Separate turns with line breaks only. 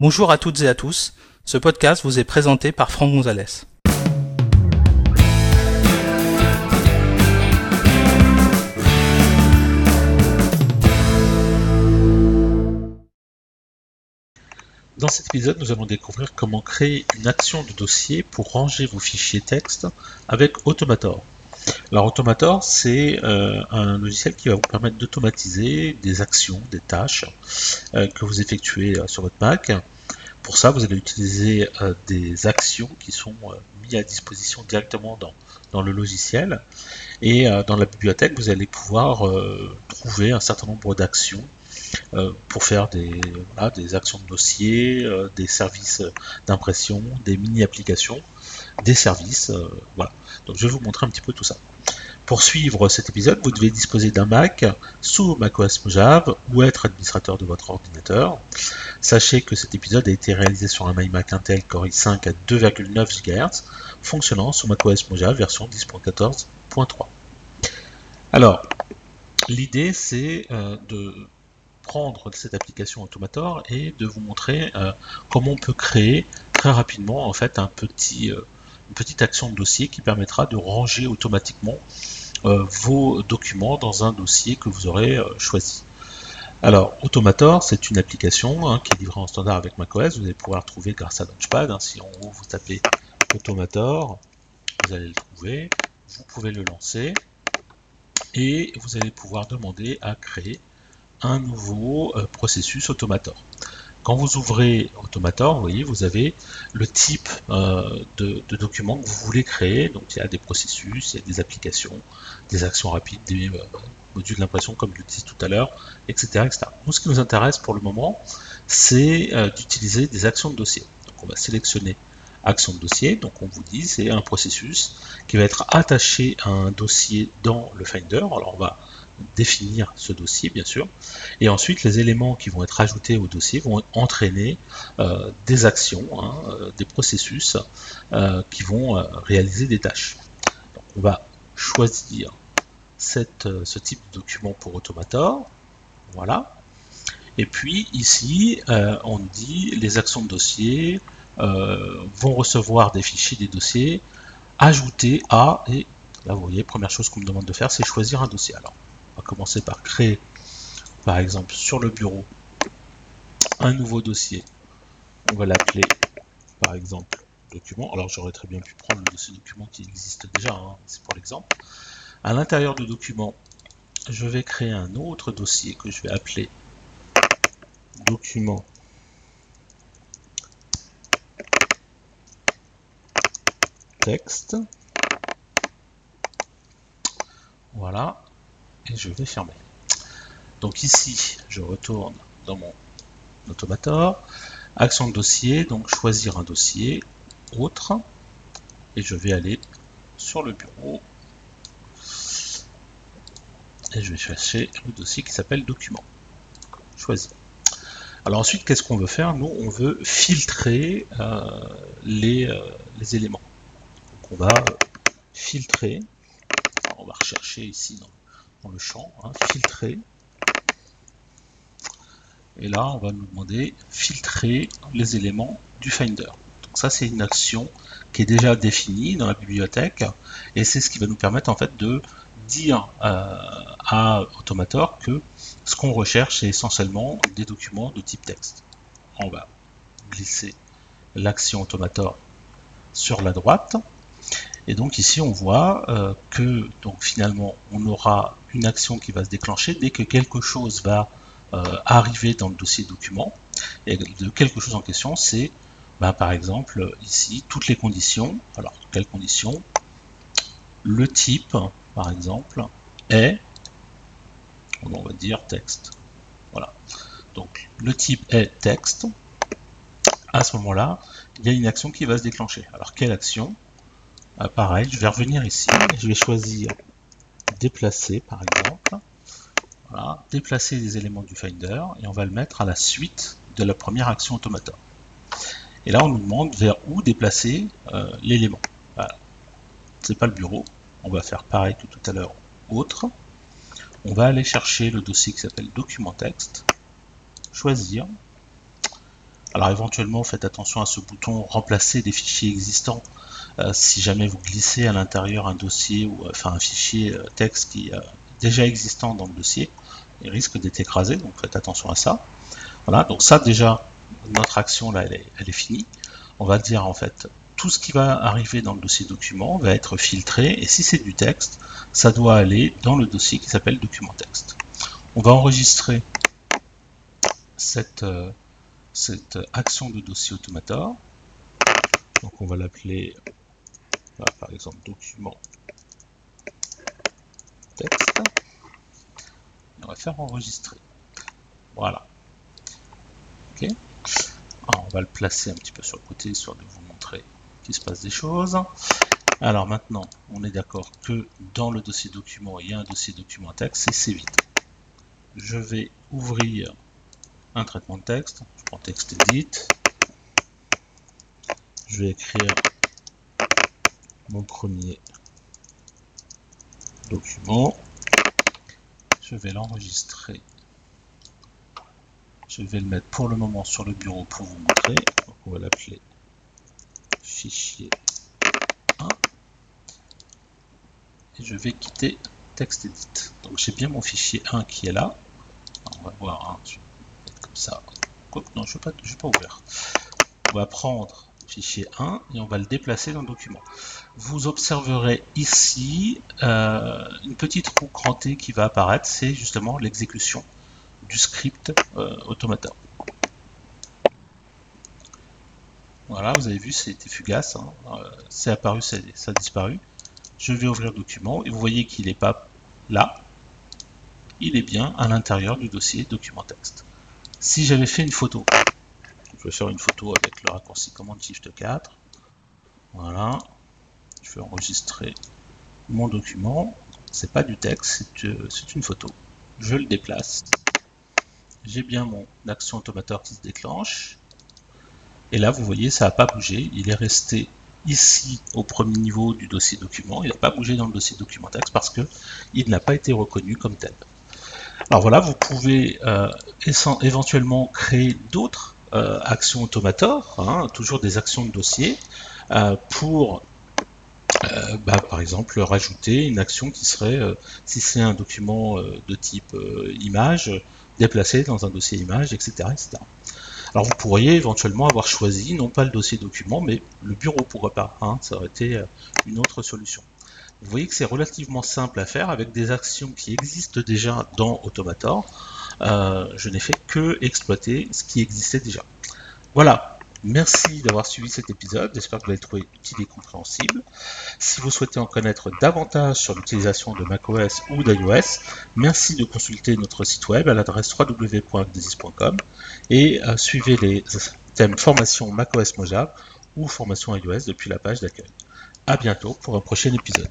Bonjour à toutes et à tous, ce podcast vous est présenté par Franck Gonzalez.
Dans cet épisode, nous allons découvrir comment créer une action de dossier pour ranger vos fichiers texte avec Automator. Alors Automator, c'est euh, un logiciel qui va vous permettre d'automatiser des actions, des tâches euh, que vous effectuez euh, sur votre Mac. Pour ça, vous allez utiliser des actions qui sont mises à disposition directement dans, dans le logiciel. Et dans la bibliothèque, vous allez pouvoir trouver un certain nombre d'actions pour faire des, des actions de dossier, des services d'impression, des mini-applications, des services. voilà. Donc je vais vous montrer un petit peu tout ça. Pour suivre cet épisode, vous devez disposer d'un Mac sous macOS Mojave ou être administrateur de votre ordinateur. Sachez que cet épisode a été réalisé sur un iMac Intel Core i5 à 2,9 GHz, fonctionnant sous macOS Mojave version 10.14.3. Alors, l'idée c'est euh, de prendre cette application Automator et de vous montrer euh, comment on peut créer très rapidement en fait un petit euh, une petite action de dossier qui permettra de ranger automatiquement euh, vos documents dans un dossier que vous aurez choisi. Alors, Automator, c'est une application hein, qui est livrée en standard avec macOS. Vous allez pouvoir la trouver grâce à Launchpad. Hein. si en haut vous tapez Automator, vous allez le trouver. Vous pouvez le lancer et vous allez pouvoir demander à créer un nouveau euh, processus Automator. Quand vous ouvrez Automator, vous voyez, vous avez le type euh, de, document que vous voulez créer. Donc il y a des processus, il y a des applications, des actions rapides, des euh, modules d'impression comme je le disais tout à l'heure, etc., etc. Nous, ce qui nous intéresse pour le moment, c'est d'utiliser des actions de dossier. Donc on va sélectionner action de dossier. Donc on vous dit c'est un processus qui va être attaché à un dossier dans le Finder. Alors on va définir ce dossier, bien sûr. Et ensuite, les éléments qui vont être ajoutés au dossier vont entraîner euh, des actions, hein, euh, des processus euh, qui vont réaliser des tâches. on va choisir cette, ce type de document pour Automator. Voilà. Et puis ici, on dit les actions de dossier vont recevoir des fichiers des dossiers ajoutés à, et là vous voyez, première chose qu'on me demande de faire, c'est choisir un dossier. Alors, on va commencer par créer, par exemple, sur le bureau, un nouveau dossier. On va l'appeler, par exemple, document. Alors j'aurais très bien pu prendre le dossier document qui existe déjà, hein, c'est pour l'exemple. À l'intérieur du document, je vais créer un autre dossier que je vais appeler document Voilà et je vais fermer. Donc ici, je retourne dans mon automator, action de dossier, donc choisir un dossier, autre, et je vais aller sur le bureau et je vais chercher le dossier qui s'appelle document. Choisir. Alors ensuite, qu'est-ce qu'on veut faire? Nous, on veut filtrer euh, euh, les, éléments. On va filtrer. on va rechercher ici dans le champ, hein, filtrer. Et là, on va nous demander filtrer les éléments du Finder. Donc ça, c'est une action qui est déjà définie dans la bibliothèque et c'est ce qui va nous permettre en fait de dire euh, à Automator que ce qu'on recherche c'est essentiellement des documents de type texte. On va glisser l'action Automator sur la droite et donc ici, on voit euh, que donc finalement, on aura une action qui va se déclencher dès que quelque chose va euh, arriver dans le dossier document. Et de quelque chose en question, c'est bah, par exemple ici toutes les conditions. Alors, quelles conditions? Le type, par exemple, est, on va dire texte. Voilà. Donc, le type est texte. À ce moment-là, il y a une action qui va se déclencher. Alors, quelle action? Ah, pareil, je vais revenir ici, je vais choisir déplacer par exemple. Voilà, déplacer les éléments du Finder et on va le mettre à la suite de la première action Automator. Et là, on nous demande vers où déplacer euh, l'élément. Voilà. C'est pas le bureau. On va faire pareil que tout à l'heure, autre. On va aller chercher le dossier qui s'appelle document texte, choisir. Alors éventuellement, faites attention à ce bouton remplacer des fichiers existants si jamais vous glissez à l'intérieur un dossier ou enfin un fichier texte qui est déjà existant dans le dossier, il risque d'être écrasé, donc faites attention à ça. Voilà, donc ça déjà, notre action là, elle est, elle est finie. On va dire en fait, tout ce qui va arriver dans le dossier document va être filtré, et si c'est du texte, ça doit aller dans le dossier qui s'appelle document texte. On va enregistrer cette, euh, cette action de dossier automator. Donc on va l'appeler par exemple document texte. on va faire enregistrer. Voilà. Ok. on va le placer un petit peu sur le côté histoire de vous montrer qu'il se passe des choses. Alors maintenant, on est d'accord que dans le dossier document, il y a un dossier document texte, c'est vite. Je vais ouvrir un traitement de texte. Je prends texte edit. Je vais écrire mon premier document. Je vais l'enregistrer. Je vais le mettre pour le moment sur le bureau pour vous montrer. On va l'appeler fichier 1. Et je vais quitter texte edit. Donc j'ai bien mon fichier 1 qui est là. On va voir, hein, comme ça. non, je ne vais, pas ouvrir. On va prendre fichier 1 et on va le déplacer dans le document. Vous observerez ici euh, une petite roue crantée qui va apparaître, c'est justement l'exécution du script euh, automata. Voilà, vous avez vu, c'était fugace, hein. euh, c'est apparu, ça a disparu. Je vais ouvrir le document et vous voyez qu'il n'est pas là, il est bien à l'intérieur du dossier document texte. Si j'avais fait une photo, je vais faire une photo avec le raccourci commande Shift 4. Voilà. Je vais enregistrer mon document. C'est pas du texte, c'est euh, une photo. Je le déplace. J'ai bien mon action automateur qui se déclenche. Et là, vous voyez, ça n'a pas bougé. Il est resté ici au premier niveau du dossier document. Il n'a pas bougé dans le dossier document texte parce que il n'a pas été reconnu comme tel. Alors voilà, vous pouvez euh, éventuellement créer d'autres euh, actions automator, hein, toujours des actions de dossier, euh, pour euh, bah, par exemple rajouter une action qui serait, si c'est un document de type image, déplacer dans un dossier image, etc., etc. Alors vous pourriez éventuellement avoir choisi, non pas le dossier document, mais le bureau, pourquoi pas, hein, ça aurait été une autre solution. Vous voyez que c'est relativement simple à faire avec des actions qui existent déjà dans Automator. Euh, je n'ai fait que exploiter ce qui existait déjà. Voilà, merci d'avoir suivi cet épisode, j'espère que vous l'avez trouvé utile et compréhensible. Si vous souhaitez en connaître davantage sur l'utilisation de macOS ou d'iOS, merci de consulter notre site web à l'adresse www.gdesis.com et euh, suivez les thèmes formation macOS Mojave ou formation iOS depuis la page d'accueil. A bientôt pour un prochain épisode.